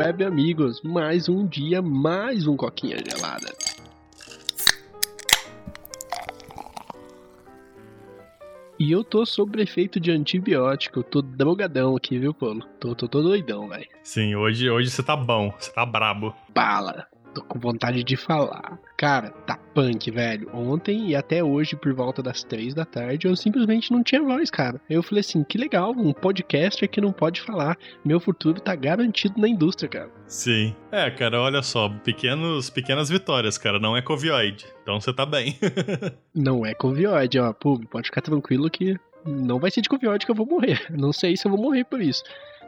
web amigos. Mais um dia, mais um coquinha gelada. E eu tô sob efeito de antibiótico, tô drogadão aqui, viu, Paulo? Tô, tô, tô doidão, velho. Sim, hoje, hoje você tá bom, você tá brabo. Bala. Tô com vontade de falar. Cara, tá punk, velho. Ontem e até hoje, por volta das três da tarde, eu simplesmente não tinha voz, cara. Eu falei assim, que legal, um podcaster que não pode falar. Meu futuro tá garantido na indústria, cara. Sim. É, cara, olha só, pequenos, pequenas vitórias, cara. Não é covioide. Então você tá bem. não é covioide, ó. Pô, pode ficar tranquilo que não vai ser de covioide que eu vou morrer. Não sei se eu vou morrer por isso.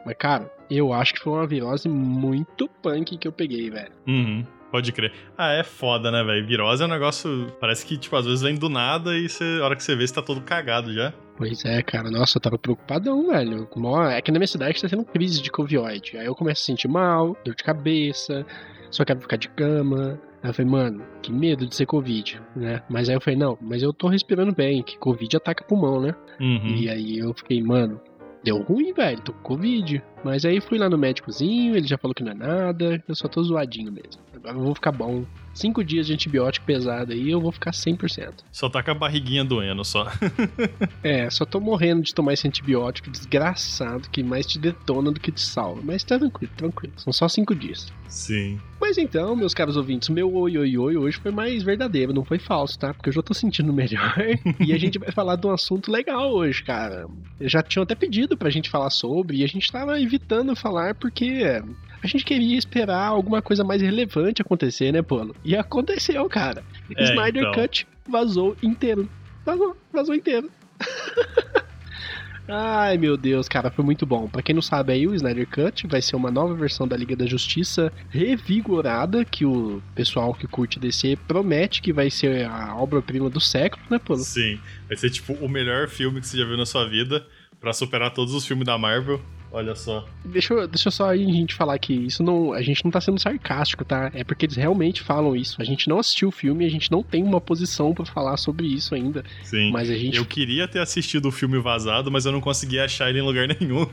Mas, cara, eu acho que foi uma virose muito punk que eu peguei, velho. Uhum. Pode crer. Ah, é foda, né, velho? Virose é um negócio. Parece que, tipo, às vezes vem do nada e você, a hora que você vê, você tá todo cagado já. Pois é, cara. Nossa, eu tava preocupadão, velho. É que na minha cidade tá tendo crise de Covioide. Aí eu começo a sentir mal, dor de cabeça, só quero ficar de cama. Aí eu falei, mano, que medo de ser Covid, né? Mas aí eu falei, não, mas eu tô respirando bem, que Covid ataca pulmão, né? Uhum. E aí eu fiquei, mano, deu ruim, velho, tô com Covid. Mas aí fui lá no médicozinho, ele já falou que não é nada, eu só tô zoadinho mesmo. Agora eu vou ficar bom. Cinco dias de antibiótico pesado aí, eu vou ficar 100%. Só tá com a barriguinha doendo, só. é, só tô morrendo de tomar esse antibiótico desgraçado que mais te detona do que te salva. Mas tá tranquilo, tranquilo. São só cinco dias. Sim. Mas então, meus caros ouvintes, meu oi, oi, oi hoje foi mais verdadeiro, não foi falso, tá? Porque eu já tô sentindo melhor. e a gente vai falar de um assunto legal hoje, cara. Já tinham até pedido pra gente falar sobre, e a gente tava evitando falar porque a gente queria esperar alguma coisa mais relevante acontecer, né, Polo? E aconteceu, cara. É, Snyder então. Cut vazou inteiro. Vazou, vazou inteiro. Ai, meu Deus, cara, foi muito bom. Para quem não sabe aí, o Snyder Cut vai ser uma nova versão da Liga da Justiça revigorada, que o pessoal que curte DC promete que vai ser a obra-prima do século, né, Polo? Sim, vai ser tipo o melhor filme que você já viu na sua vida para superar todos os filmes da Marvel. Olha só. Deixa eu, deixa eu só aí a gente falar que isso não. A gente não tá sendo sarcástico, tá? É porque eles realmente falam isso. A gente não assistiu o filme, a gente não tem uma posição para falar sobre isso ainda. Sim. Mas a gente. Eu queria ter assistido o filme vazado, mas eu não consegui achar ele em lugar nenhum.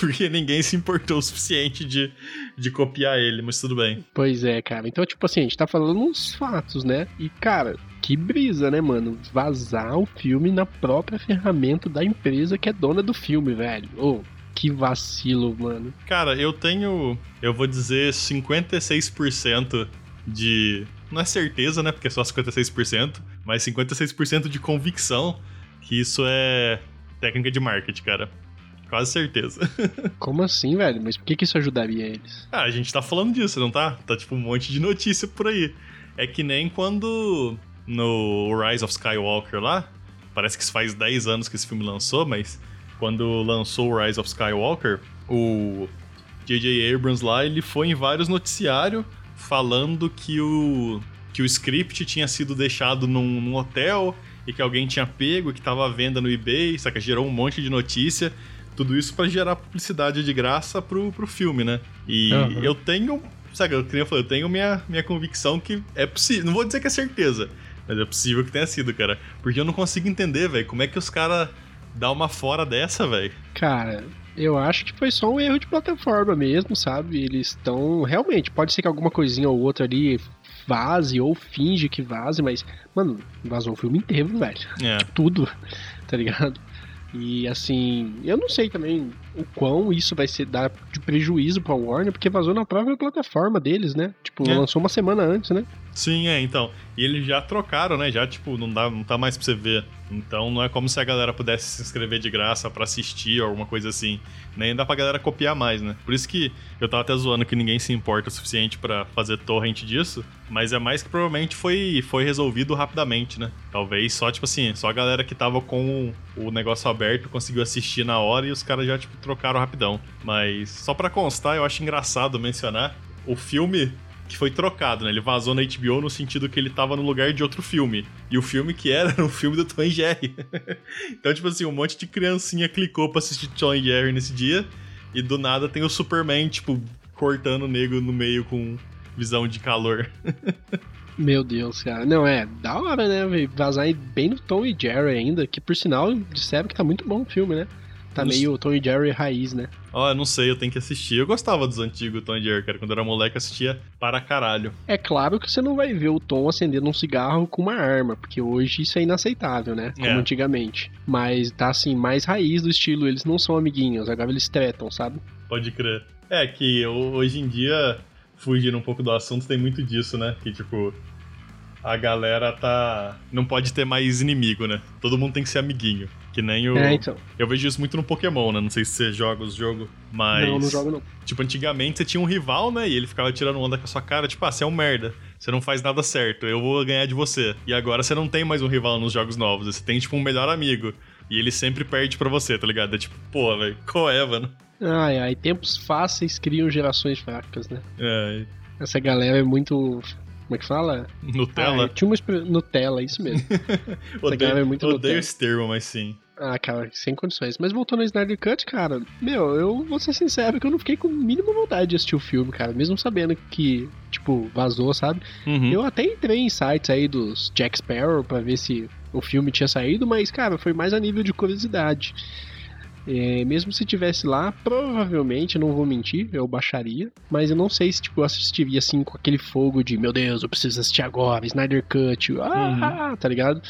Porque ninguém se importou o suficiente de, de copiar ele, mas tudo bem. Pois é, cara. Então, tipo assim, a gente tá falando uns fatos, né? E, cara, que brisa, né, mano? Vazar o filme na própria ferramenta da empresa que é dona do filme, velho. Ô, oh, que vacilo, mano. Cara, eu tenho, eu vou dizer 56% de. Não é certeza, né? Porque é só 56%, mas 56% de convicção que isso é técnica de marketing, cara. Quase certeza. Como assim, velho? Mas por que, que isso ajudaria eles? Ah, a gente tá falando disso, não tá? Tá tipo um monte de notícia por aí. É que nem quando no Rise of Skywalker lá, parece que faz 10 anos que esse filme lançou, mas quando lançou o Rise of Skywalker, o J.J. Abrams lá, ele foi em vários noticiários falando que o, que o script tinha sido deixado num, num hotel e que alguém tinha pego, que tava à venda no eBay, saca? Gerou um monte de notícia. Tudo isso para gerar publicidade de graça pro, pro filme, né? E uhum. eu tenho, sabe, eu, eu, falei, eu tenho minha, minha convicção que é possível. Não vou dizer que é certeza, mas é possível que tenha sido, cara. Porque eu não consigo entender, velho, como é que os caras dar uma fora dessa, velho? Cara, eu acho que foi só um erro de plataforma mesmo, sabe? Eles estão. Realmente, pode ser que alguma coisinha ou outra ali vaze ou finge que vaze, mas, mano, vazou o filme inteiro, velho. É. Tudo, tá ligado? E assim, eu não sei também o quão isso vai ser dar de prejuízo pra Warner, porque vazou na própria plataforma deles, né? Tipo, é. lançou uma semana antes, né? Sim, é, então. E eles já trocaram, né? Já, tipo, não, dá, não tá mais pra você ver. Então não é como se a galera pudesse se inscrever de graça para assistir ou alguma coisa assim. Nem dá pra galera copiar mais, né? Por isso que eu tava até zoando que ninguém se importa o suficiente para fazer torrent disso. Mas é mais que provavelmente foi, foi resolvido rapidamente, né? Talvez só, tipo assim, só a galera que tava com o negócio aberto conseguiu assistir na hora e os caras já, tipo, trocaram rapidão. Mas só para constar, eu acho engraçado mencionar. O filme que foi trocado, né? Ele vazou na HBO no sentido que ele tava no lugar de outro filme. E o filme que era era um filme do Tom e Jerry. então, tipo assim, um monte de criancinha clicou pra assistir Tom e Jerry nesse dia. E do nada tem o Superman, tipo, cortando o negro no meio com visão de calor. Meu Deus, cara. Não, é da hora, né? Vazar bem no Tom e Jerry ainda, que por sinal disseram que tá muito bom o filme, né? Tá meio Tom e Jerry raiz, né? Ó, oh, eu não sei, eu tenho que assistir. Eu gostava dos antigos Tom e Jerry, cara. Quando eu era moleque, assistia para caralho. É claro que você não vai ver o Tom acendendo um cigarro com uma arma, porque hoje isso é inaceitável, né? Como é. antigamente. Mas tá assim, mais raiz do estilo, eles não são amiguinhos, agora eles tretam, sabe? Pode crer. É que hoje em dia, fugindo um pouco do assunto, tem muito disso, né? Que tipo, a galera tá. Não pode ter mais inimigo, né? Todo mundo tem que ser amiguinho. Que nem o. É, então. Eu vejo isso muito no Pokémon, né? Não sei se você joga os jogos, mas. Não, não jogo não. Tipo, antigamente você tinha um rival, né? E ele ficava tirando onda com a sua cara, tipo, ah, você é um merda. Você não faz nada certo, eu vou ganhar de você. E agora você não tem mais um rival nos jogos novos, você tem, tipo, um melhor amigo. E ele sempre perde pra você, tá ligado? É tipo, pô, velho, qual é, mano? Ai, ai, tempos fáceis criam gerações fracas, né? É. Essa galera é muito como é que fala? Nutella? Ah, tinha uma Nutella, isso mesmo. odeio, é muito odeio esse termo, mas sim. Ah, cara, sem condições. Mas voltando ao Snyder Cut, cara, meu, eu vou ser sincero que eu não fiquei com mínima vontade de assistir o filme, cara. Mesmo sabendo que, tipo, vazou, sabe? Uhum. Eu até entrei em sites aí dos Jack Sparrow pra ver se o filme tinha saído, mas, cara, foi mais a nível de curiosidade. É, mesmo se tivesse lá, provavelmente, não vou mentir, eu baixaria. Mas eu não sei se tipo, eu assistiria assim com aquele fogo de meu Deus, eu preciso assistir agora, Snyder Cut, ah, uhum. tá ligado?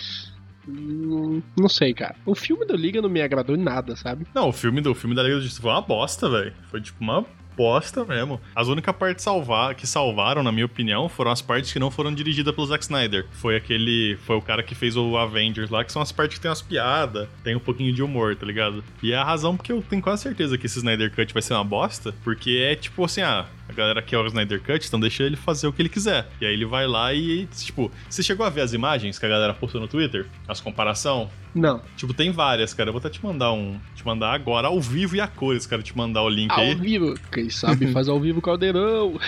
Hum, não sei, cara. O filme da Liga não me agradou em nada, sabe? Não, o filme do o filme da Liga da foi uma bosta, velho. Foi tipo uma bosta mesmo. As únicas partes salvar, que salvaram, na minha opinião, foram as partes que não foram dirigidas pelo Zack Snyder. Foi aquele. Foi o cara que fez o Avengers lá, que são as partes que tem umas piadas, tem um pouquinho de humor, tá ligado? E é a razão porque eu tenho quase certeza que esse Snyder Cut vai ser uma bosta, porque é tipo assim, ah, a galera quer o Snyder Cut, então deixa ele fazer o que ele quiser. E aí ele vai lá e, tipo, você chegou a ver as imagens que a galera postou no Twitter? As comparação? Não. Tipo, tem várias, cara. Eu vou até te mandar um. Te mandar agora, ao vivo e a cores, cara. Te mandar o link ao aí. Ao vivo. Quem sabe faz ao vivo caldeirão.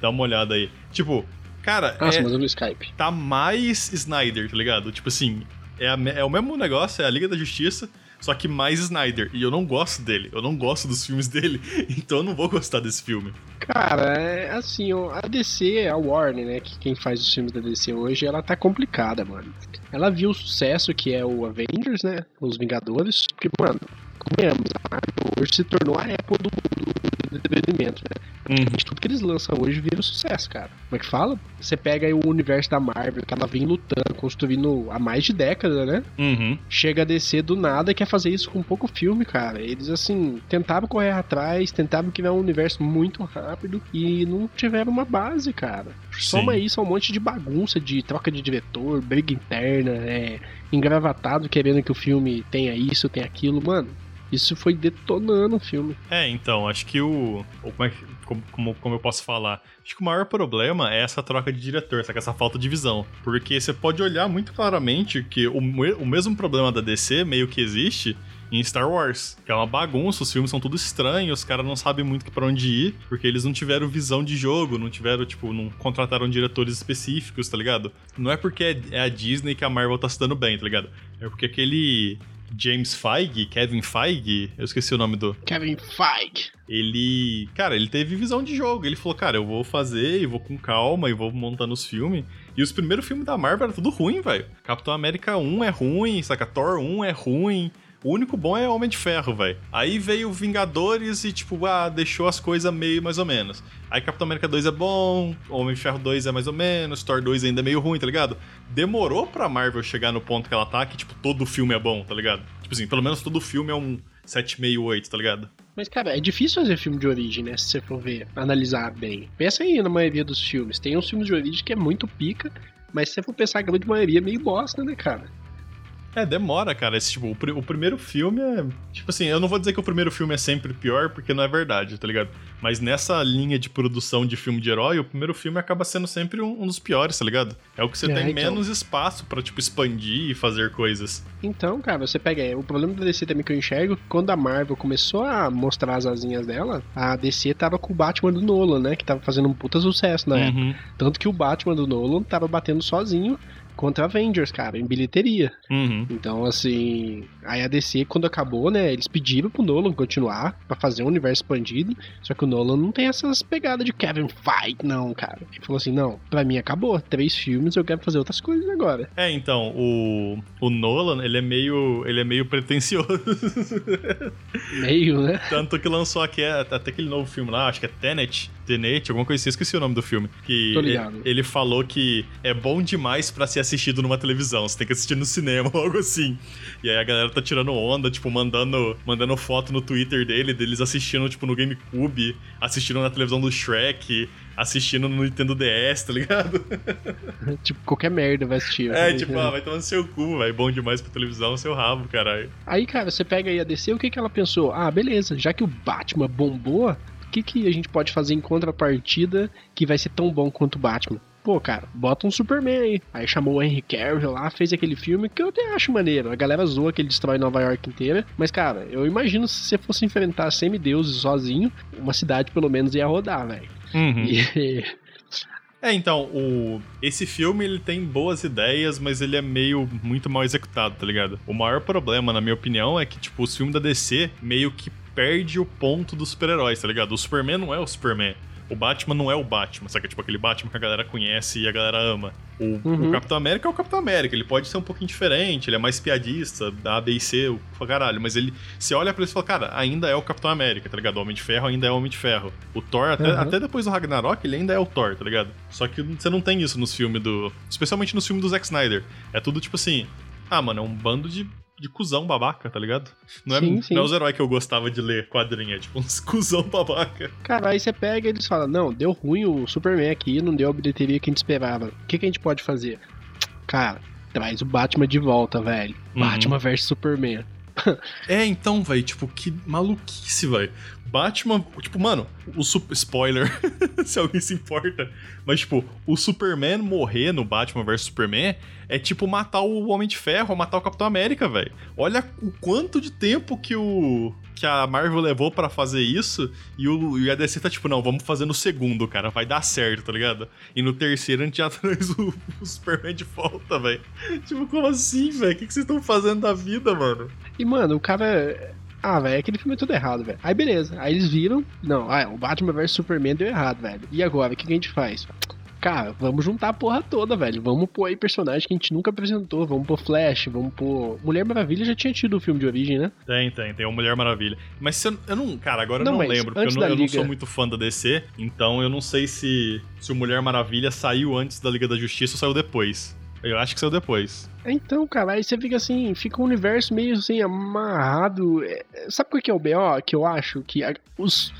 Dá uma olhada aí. Tipo, cara. Nossa, é, mas no Skype. Tá mais Snyder, tá ligado? Tipo assim, é, a, é o mesmo negócio, é a Liga da Justiça só que mais Snyder. E eu não gosto dele. Eu não gosto dos filmes dele. Então eu não vou gostar desse filme. Cara, é assim, a DC, a Warner, né? Que quem faz os filmes da DC hoje, ela tá complicada, mano. Ela viu o sucesso que é o Avengers, né? Os Vingadores. Porque, mano, convenhamos, a hoje se tornou a Apple do, do, do entretenimento, né? Uhum. Tudo que eles lançam hoje vira sucesso, cara. Como é que fala? Você pega aí o universo da Marvel, que ela vem lutando, construindo há mais de década, né? Uhum. Chega a descer do nada e quer fazer isso com pouco filme, cara. Eles, assim, tentavam correr atrás, tentavam criar um universo muito rápido e não tiveram uma base, cara. Sim. Soma isso a um monte de bagunça, de troca de diretor, briga interna, é, engravatado querendo que o filme tenha isso, tenha aquilo. Mano, isso foi detonando o filme. É, então, acho que o. Como, é, como, como, eu posso falar? Acho que o maior problema é essa troca de diretor, essa falta de visão. Porque você pode olhar muito claramente que o, o mesmo problema da DC meio que existe em Star Wars, que é uma bagunça, os filmes são tudo estranhos, os caras não sabem muito para onde ir, porque eles não tiveram visão de jogo, não tiveram, tipo, não contrataram diretores específicos, tá ligado? Não é porque é a Disney que a Marvel tá se dando bem, tá ligado? É porque aquele James Feige, Kevin Feige, eu esqueci o nome do. Kevin Feige. Ele, cara, ele teve visão de jogo. Ele falou, cara, eu vou fazer e vou com calma e vou montando os filmes. E os primeiros filmes da Marvel era tudo ruim, velho. Capitão América 1 é ruim, saca? Thor 1 é ruim. O único bom é Homem de Ferro, velho. Aí veio Vingadores e, tipo, ah, deixou as coisas meio mais ou menos. Aí Capitão América 2 é bom, Homem de Ferro 2 é mais ou menos, Thor 2 ainda é meio ruim, tá ligado? Demorou pra Marvel chegar no ponto que ela tá, que, tipo, todo filme é bom, tá ligado? Tipo assim, pelo menos todo filme é um 7,5, 8, tá ligado? Mas, cara, é difícil fazer filme de origem, né? Se você for ver, analisar bem. Pensa aí na maioria dos filmes. Tem uns filmes de origem que é muito pica, mas se você for pensar, a grande maioria é meio bosta, né, cara? É, demora, cara. Esse, tipo, o, pr o, primeiro filme é. Tipo assim, eu não vou dizer que o primeiro filme é sempre pior, porque não é verdade, tá ligado? Mas nessa linha de produção de filme de herói, o primeiro filme acaba sendo sempre um, um dos piores, tá ligado? É o que você é, tem então... menos espaço para tipo, expandir e fazer coisas. Então, cara, você pega. É, o problema da DC também que eu enxergo, quando a Marvel começou a mostrar as asinhas dela, a DC tava com o Batman do Nolan, né? Que tava fazendo um puta sucesso na uhum. época. Tanto que o Batman do Nolan tava batendo sozinho contra Avengers, cara, em bilheteria. Uhum. Então, assim, aí a DC, quando acabou, né, eles pediram pro Nolan continuar pra fazer um universo expandido, só que o Nolan não tem essas pegadas de Kevin Feige, não, cara. Ele falou assim, não, pra mim acabou, três filmes, eu quero fazer outras coisas agora. É, então, o, o Nolan, ele é meio, ele é meio pretencioso. meio, né? Tanto que lançou aqui, é, até aquele novo filme lá, acho que é Tenet, Tenet, alguma coisa assim, esqueci o nome do filme. Que ele, ele, falou que é bom demais para ser assistido numa televisão, você tem que assistir no cinema ou algo assim. E aí a galera tá tirando onda, tipo, mandando, mandando foto no Twitter dele, deles assistindo, tipo, no GameCube, assistindo na televisão do Shrek, assistindo no Nintendo DS, tá ligado? tipo, qualquer merda vai assistir. É, tipo, ah, vai tomar no seu cu, vai bom demais pra televisão, seu rabo, caralho. Aí, cara, você pega aí a DC, o que que ela pensou? Ah, beleza, já que o Batman bombou, o que que a gente pode fazer em contrapartida que vai ser tão bom quanto o Batman? Pô, cara, bota um Superman aí. Aí chamou o Henry Cavill lá, fez aquele filme que eu até acho maneiro. A galera zoa que ele destrói Nova York inteira. Mas, cara, eu imagino se você fosse enfrentar semideuses sozinho, uma cidade pelo menos ia rodar, velho. Uhum. E... É, então, o... esse filme ele tem boas ideias, mas ele é meio muito mal executado, tá ligado? O maior problema, na minha opinião, é que, tipo, os filmes da DC meio que perde o ponto dos super-heróis, tá ligado? O Superman não é o Superman o Batman não é o Batman, sabe? Tipo aquele Batman que a galera conhece e a galera ama. O, uhum. o, Capitão América é o Capitão América, ele pode ser um pouquinho diferente, ele é mais piadista, da A, B e C, o caralho, mas ele. Você olha pra ele e fala, cara, ainda é o Capitão América, tá ligado? O Homem de Ferro ainda é o Homem de Ferro. O Thor, até, uhum. até depois do Ragnarok, ele ainda é o Thor, tá ligado? Só que você não tem isso nos filmes do. Especialmente nos filmes do Zack Snyder. É tudo tipo assim. Ah, mano, é um bando de de cuzão babaca, tá ligado? Não é, sim, sim. não é os heróis que eu gostava de ler quadrinha, é tipo uns cuzão babaca. Cara, aí você pega e eles falam: não, deu ruim o Superman aqui, não deu a bilheteria que a gente esperava. O que, que a gente pode fazer? Cara, traz o Batman de volta, velho. Uhum. Batman vs Superman. É, então, velho, tipo, que maluquice, velho. Batman, tipo, mano, o super, spoiler, se alguém se importa, mas tipo, o Superman morrer no Batman vs Superman é tipo matar o Homem de Ferro matar o Capitão América, velho. Olha o quanto de tempo que o que a Marvel levou para fazer isso e o, e a DC tá tipo, não, vamos fazer no segundo, cara, vai dar certo, tá ligado? E no terceiro a gente já traz o, o Superman de volta, velho. Tipo, como assim, velho? O que, que vocês estão fazendo da vida, mano? E, mano, o cara ah, velho, aquele filme é tudo errado, velho. Aí beleza. Aí eles viram. Não, ah, o Batman vs Superman deu errado, velho. E agora, o que, que a gente faz? Cara, vamos juntar a porra toda, velho. Vamos pôr aí personagem que a gente nunca apresentou. Vamos pôr Flash, vamos pôr. Mulher Maravilha já tinha tido o filme de origem, né? Tem, tem, tem o Mulher Maravilha. Mas se eu, eu não. Cara, agora não, eu não lembro, porque eu, não, eu não, sou muito fã da DC. Então eu não sei se, se o Mulher Maravilha saiu antes da Liga da Justiça ou saiu depois. Eu acho que saiu depois. Então, cara, aí você fica assim, fica um universo meio assim, amarrado. É, sabe o que é o BO que eu acho? Que os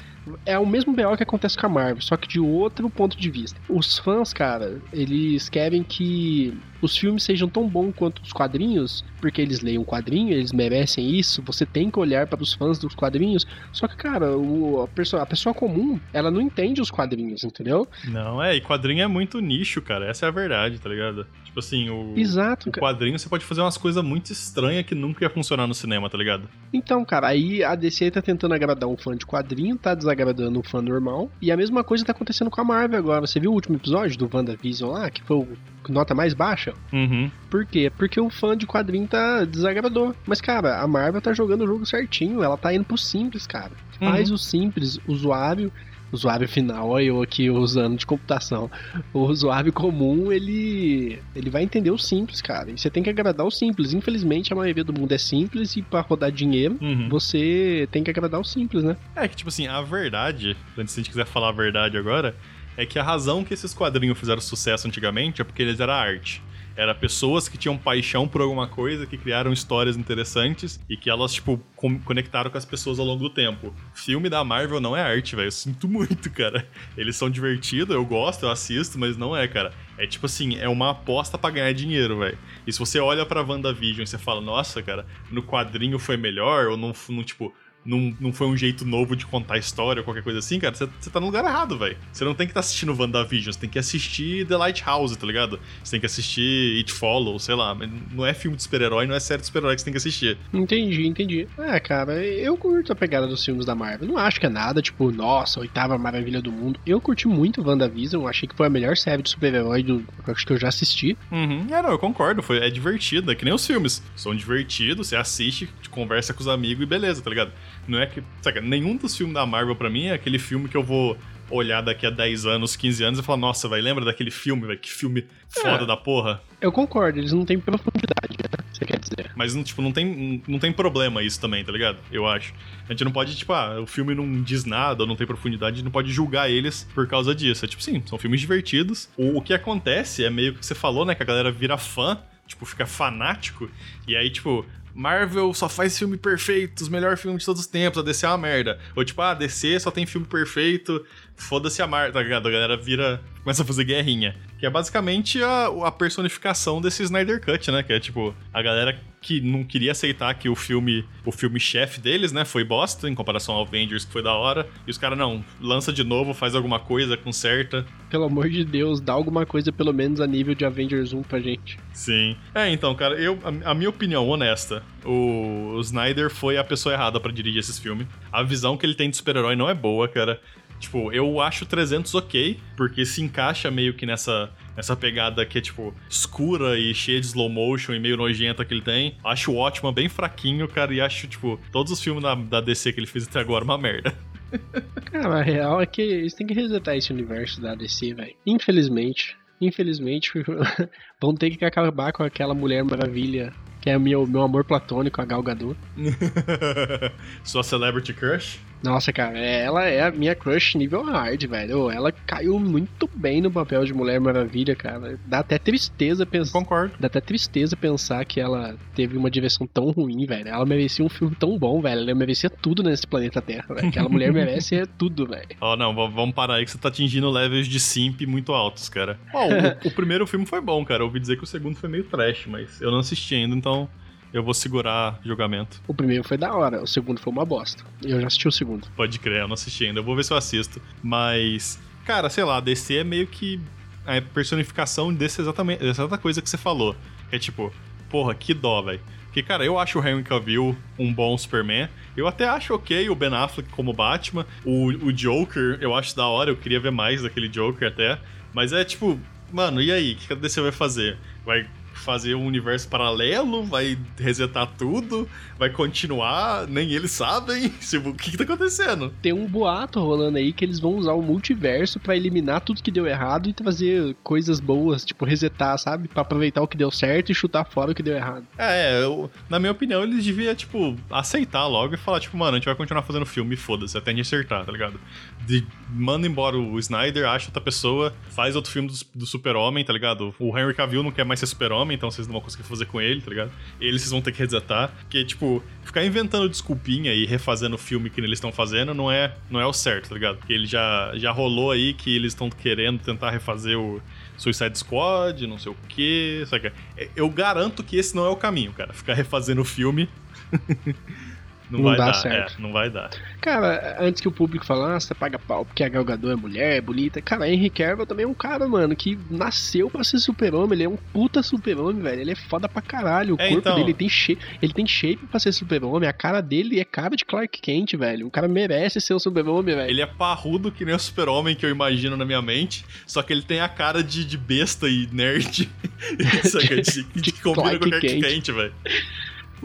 é o mesmo BO que acontece com a Marvel, só que de outro ponto de vista. Os fãs, cara, eles querem que os filmes sejam tão bons quanto os quadrinhos, porque eles leem um quadrinho, eles merecem isso, você tem que olhar para os fãs dos quadrinhos. Só que, cara, o, a, pessoa, a pessoa comum, ela não entende os quadrinhos, entendeu? Não, é, e quadrinho é muito nicho, cara, essa é a verdade, tá ligado? Tipo assim, o, Exato, o quadrinho você pode fazer umas coisas muito estranhas que nunca ia funcionar no cinema, tá ligado? Então, cara, aí a DC tá tentando agradar um fã de quadrinho, tá desagradando um fã normal, e a mesma coisa tá acontecendo com a Marvel agora. Você viu o último episódio do WandaVision lá, que foi o nota mais baixa. Uhum. Por quê? Porque o fã de quadrinho tá desagradou. Mas, cara, a Marvel tá jogando o jogo certinho. Ela tá indo pro simples, cara. Uhum. Faz o simples, usuário usuário final, olha eu aqui usando de computação. O usuário comum, ele ele vai entender o simples, cara. E você tem que agradar o simples. Infelizmente, a maioria do mundo é simples e para rodar dinheiro, uhum. você tem que agradar o simples, né? É que, tipo assim, a verdade, antes se a gente quiser falar a verdade agora, é que a razão que esses quadrinhos fizeram sucesso antigamente é porque eles eram arte. Era pessoas que tinham paixão por alguma coisa, que criaram histórias interessantes e que elas, tipo, conectaram com as pessoas ao longo do tempo. Filme da Marvel não é arte, velho. Eu sinto muito, cara. Eles são divertidos, eu gosto, eu assisto, mas não é, cara. É tipo assim, é uma aposta para ganhar dinheiro, velho. E se você olha pra WandaVision e você fala, nossa, cara, no quadrinho foi melhor, ou não, não tipo, não, não foi um jeito novo de contar a história ou qualquer coisa assim, cara, você, você tá no lugar errado, velho. Você não tem que estar tá assistindo WandaVision, você tem que assistir The Lighthouse, tá ligado? Você tem que assistir It Follow, sei lá. Não é filme de super-herói, não é série de super-herói que você tem que assistir. Entendi, entendi. É, cara, eu curto a pegada dos filmes da Marvel. Não acho que é nada, tipo, nossa, oitava maravilha do mundo. Eu curti muito WandaVision, achei que foi a melhor série de super-herói do acho que eu já assisti. Uhum. É, não, eu concordo, foi, é divertido, é que nem os filmes. São divertidos, você assiste, conversa com os amigos e beleza, tá ligado? Não é que. Saca, nenhum dos filmes da Marvel pra mim é aquele filme que eu vou olhar daqui a 10 anos, 15 anos e falar, nossa, vai, lembra daquele filme, velho? Que filme foda é, da porra. Eu concordo, eles não têm profundidade, né? Você quer dizer. Mas, tipo, não tem, não tem problema isso também, tá ligado? Eu acho. A gente não pode, tipo, ah, o filme não diz nada ou não tem profundidade, a gente não pode julgar eles por causa disso. É tipo, sim, são filmes divertidos. O, o que acontece é meio que você falou, né? Que a galera vira fã tipo, fica fanático. E aí, tipo, Marvel só faz filme perfeito, os melhores filmes de todos os tempos, a DC é uma merda. Ou tipo, ah, DC só tem filme perfeito, foda-se a Marvel, tá ligado? A galera vira, começa a fazer guerrinha. Que é basicamente a, a personificação desse Snyder Cut, né? Que é tipo, a galera que não queria aceitar que o filme, o filme chefe deles, né, foi bosta, em comparação ao Avengers, que foi da hora. E os caras, não, lança de novo, faz alguma coisa, conserta. Pelo amor de Deus, dá alguma coisa pelo menos a nível de Avengers 1 pra gente. Sim. É, então, cara, eu, a, a minha opinião honesta, o, o Snyder foi a pessoa errada para dirigir esses filmes. A visão que ele tem de super-herói não é boa, cara. Tipo, eu acho 300 ok, porque se encaixa meio que nessa, nessa pegada que é, tipo, escura e cheia de slow motion e meio nojenta que ele tem. Acho o Ótimo bem fraquinho, cara, e acho, tipo, todos os filmes da, da DC que ele fez até agora uma merda. Cara, a real é que eles têm que resetar esse universo da DC, velho. Infelizmente. Infelizmente, vão ter que acabar com aquela Mulher Maravilha que é o meu, meu amor platônico, a Gal Gadot. Sua celebrity crush? Nossa, cara, é, ela é a minha crush nível hard, velho. Ela caiu muito bem no papel de Mulher Maravilha, cara. Dá até tristeza pensar. Concordo. Dá até tristeza pensar que ela teve uma direção tão ruim, velho. Ela merecia um filme tão bom, velho. Ela merecia tudo nesse planeta Terra, velho. Aquela mulher merece é tudo, velho. Ó, oh, não, vamos parar aí que você tá atingindo levels de simp muito altos, cara. Ó, oh, o, o primeiro filme foi bom, cara. Eu ouvi dizer que o segundo foi meio trash, mas eu não assisti ainda, então eu vou segurar julgamento. O primeiro foi da hora, o segundo foi uma bosta. Eu já assisti o segundo. Pode crer, eu não assisti ainda. Eu vou ver se eu assisto. Mas, cara, sei lá, DC é meio que a personificação desse exatamente, dessa exata coisa que você falou. Que é tipo, porra, que dó, velho. Porque, cara, eu acho o Henry Cavill um bom Superman. Eu até acho ok o Ben Affleck como Batman. O, o Joker, eu acho da hora. Eu queria ver mais daquele Joker até. Mas é tipo, mano, e aí? O que a DC vai fazer? Vai fazer um universo paralelo, vai resetar tudo, vai continuar, nem eles sabem o que, que tá acontecendo. Tem um boato rolando aí que eles vão usar o multiverso para eliminar tudo que deu errado e trazer coisas boas, tipo resetar, sabe? Para aproveitar o que deu certo e chutar fora o que deu errado. É, eu, na minha opinião, eles deviam, tipo, aceitar logo e falar, tipo, mano, a gente vai continuar fazendo filme, foda-se, até a gente acertar, tá ligado? De, manda embora o Snyder, acha outra pessoa, faz outro filme do, do Super-Homem, tá ligado? O Henry Cavill não quer mais ser Super-Homem, então vocês não vão conseguir fazer com ele, tá ligado? Ele vocês vão ter que resetar. Porque, tipo, ficar inventando desculpinha e refazendo o filme que eles estão fazendo não é, não é o certo, tá ligado? Porque ele já, já rolou aí que eles estão querendo tentar refazer o Suicide Squad, não sei o quê. Sabe? Eu garanto que esse não é o caminho, cara. Ficar refazendo o filme. Não, não vai dá dar, certo. É, não vai dar. Cara, antes que o público falasse, ah, você paga pau porque a Gal Gadot é mulher, é bonita. Cara, Henry Cavill também é um cara, mano, que nasceu pra ser super-homem. Ele é um puta super-homem, velho. Ele é foda pra caralho. O é, corpo então... dele tem shape, ele tem shape pra ser super-homem. A cara dele é cara de Clark Kent, velho. O cara merece ser um super-homem, velho. Ele é parrudo que nem o super-homem que eu imagino na minha mente. Só que ele tem a cara de, de besta e nerd. Saca? De, de, de combina Clark com Clark Kent, velho.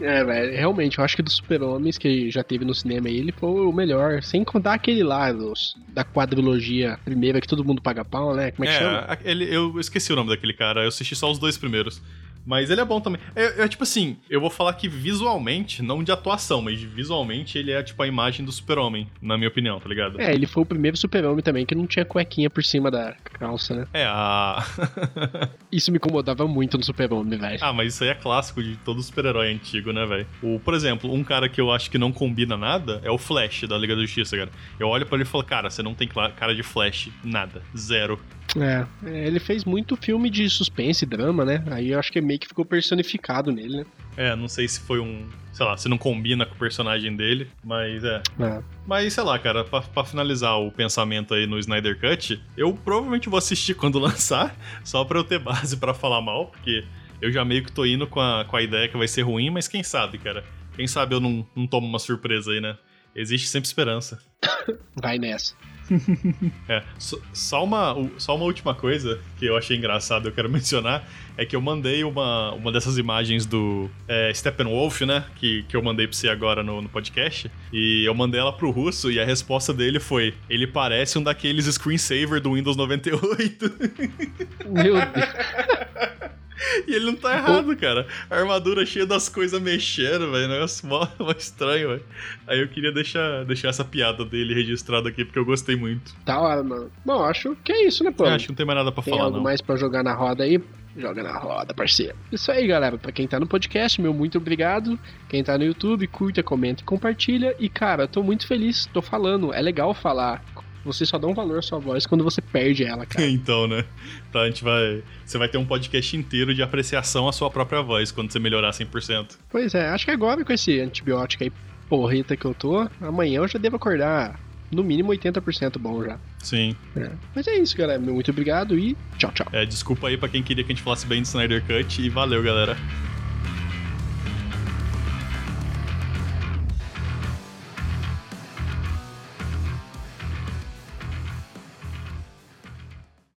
É, velho, realmente, eu acho que dos super-homens que já teve no cinema ele foi o melhor. Sem contar aquele lá dos, da quadrilogia primeira que todo mundo paga pau, né? Como é que é, chama? Ele, eu esqueci o nome daquele cara, eu assisti só os dois primeiros. Mas ele é bom também. É, é, tipo assim, eu vou falar que visualmente, não de atuação, mas visualmente ele é tipo a imagem do super-homem, na minha opinião, tá ligado? É, ele foi o primeiro super-homem também que não tinha cuequinha por cima da calça, né? É, a. isso me incomodava muito no super-homem, velho. Ah, mas isso aí é clássico de todo super-herói antigo, né, velho? Por exemplo, um cara que eu acho que não combina nada é o Flash da Liga da Justiça, cara. Eu olho para ele e falo, cara, você não tem cara de Flash, nada, zero. É, ele fez muito filme de suspense e drama, né? Aí eu acho que meio que ficou personificado nele, né? É, não sei se foi um. Sei lá, se não combina com o personagem dele, mas é. é. Mas sei lá, cara, pra, pra, finalizar o pensamento aí no Snyder Cut, eu provavelmente vou assistir quando lançar, só pra eu ter base para falar mal, porque eu já meio que tô indo com a, com a ideia que vai ser ruim, mas quem sabe, cara? Quem sabe eu não, não tomo uma surpresa aí, né? Existe sempre esperança. Vai nessa. É, só uma, só uma última coisa que eu achei engraçado, eu quero mencionar, é que eu mandei uma, uma dessas imagens do é, Steppenwolf, né? Que, que eu mandei pra você agora no, no podcast. E eu mandei ela pro russo e a resposta dele foi: ele parece um daqueles screensaver do Windows 98. Meu Deus. E ele não tá errado, cara. A armadura cheia das coisas mexendo, velho. Negócio mó, mó estranho, velho. Aí eu queria deixar, deixar essa piada dele registrada aqui, porque eu gostei muito. Da hora, mano. Bom, acho que é isso, né, pô? É, acho que não tem mais nada pra tem falar, algo não. mais pra jogar na roda aí? Joga na roda, parceiro. Isso aí, galera. Pra quem tá no podcast, meu muito obrigado. Quem tá no YouTube, curta, comenta e compartilha. E, cara, tô muito feliz. Tô falando. É legal falar você só dá um valor à sua voz quando você perde ela, cara. então, né? Tá, a gente vai. Você vai ter um podcast inteiro de apreciação à sua própria voz quando você melhorar 100%. Pois é, acho que agora com esse antibiótico aí porreta que eu tô, amanhã eu já devo acordar no mínimo 80% bom já. Sim. É. Mas é isso, galera. Muito obrigado e tchau, tchau. É, desculpa aí pra quem queria que a gente falasse bem de Snyder Cut e valeu, galera.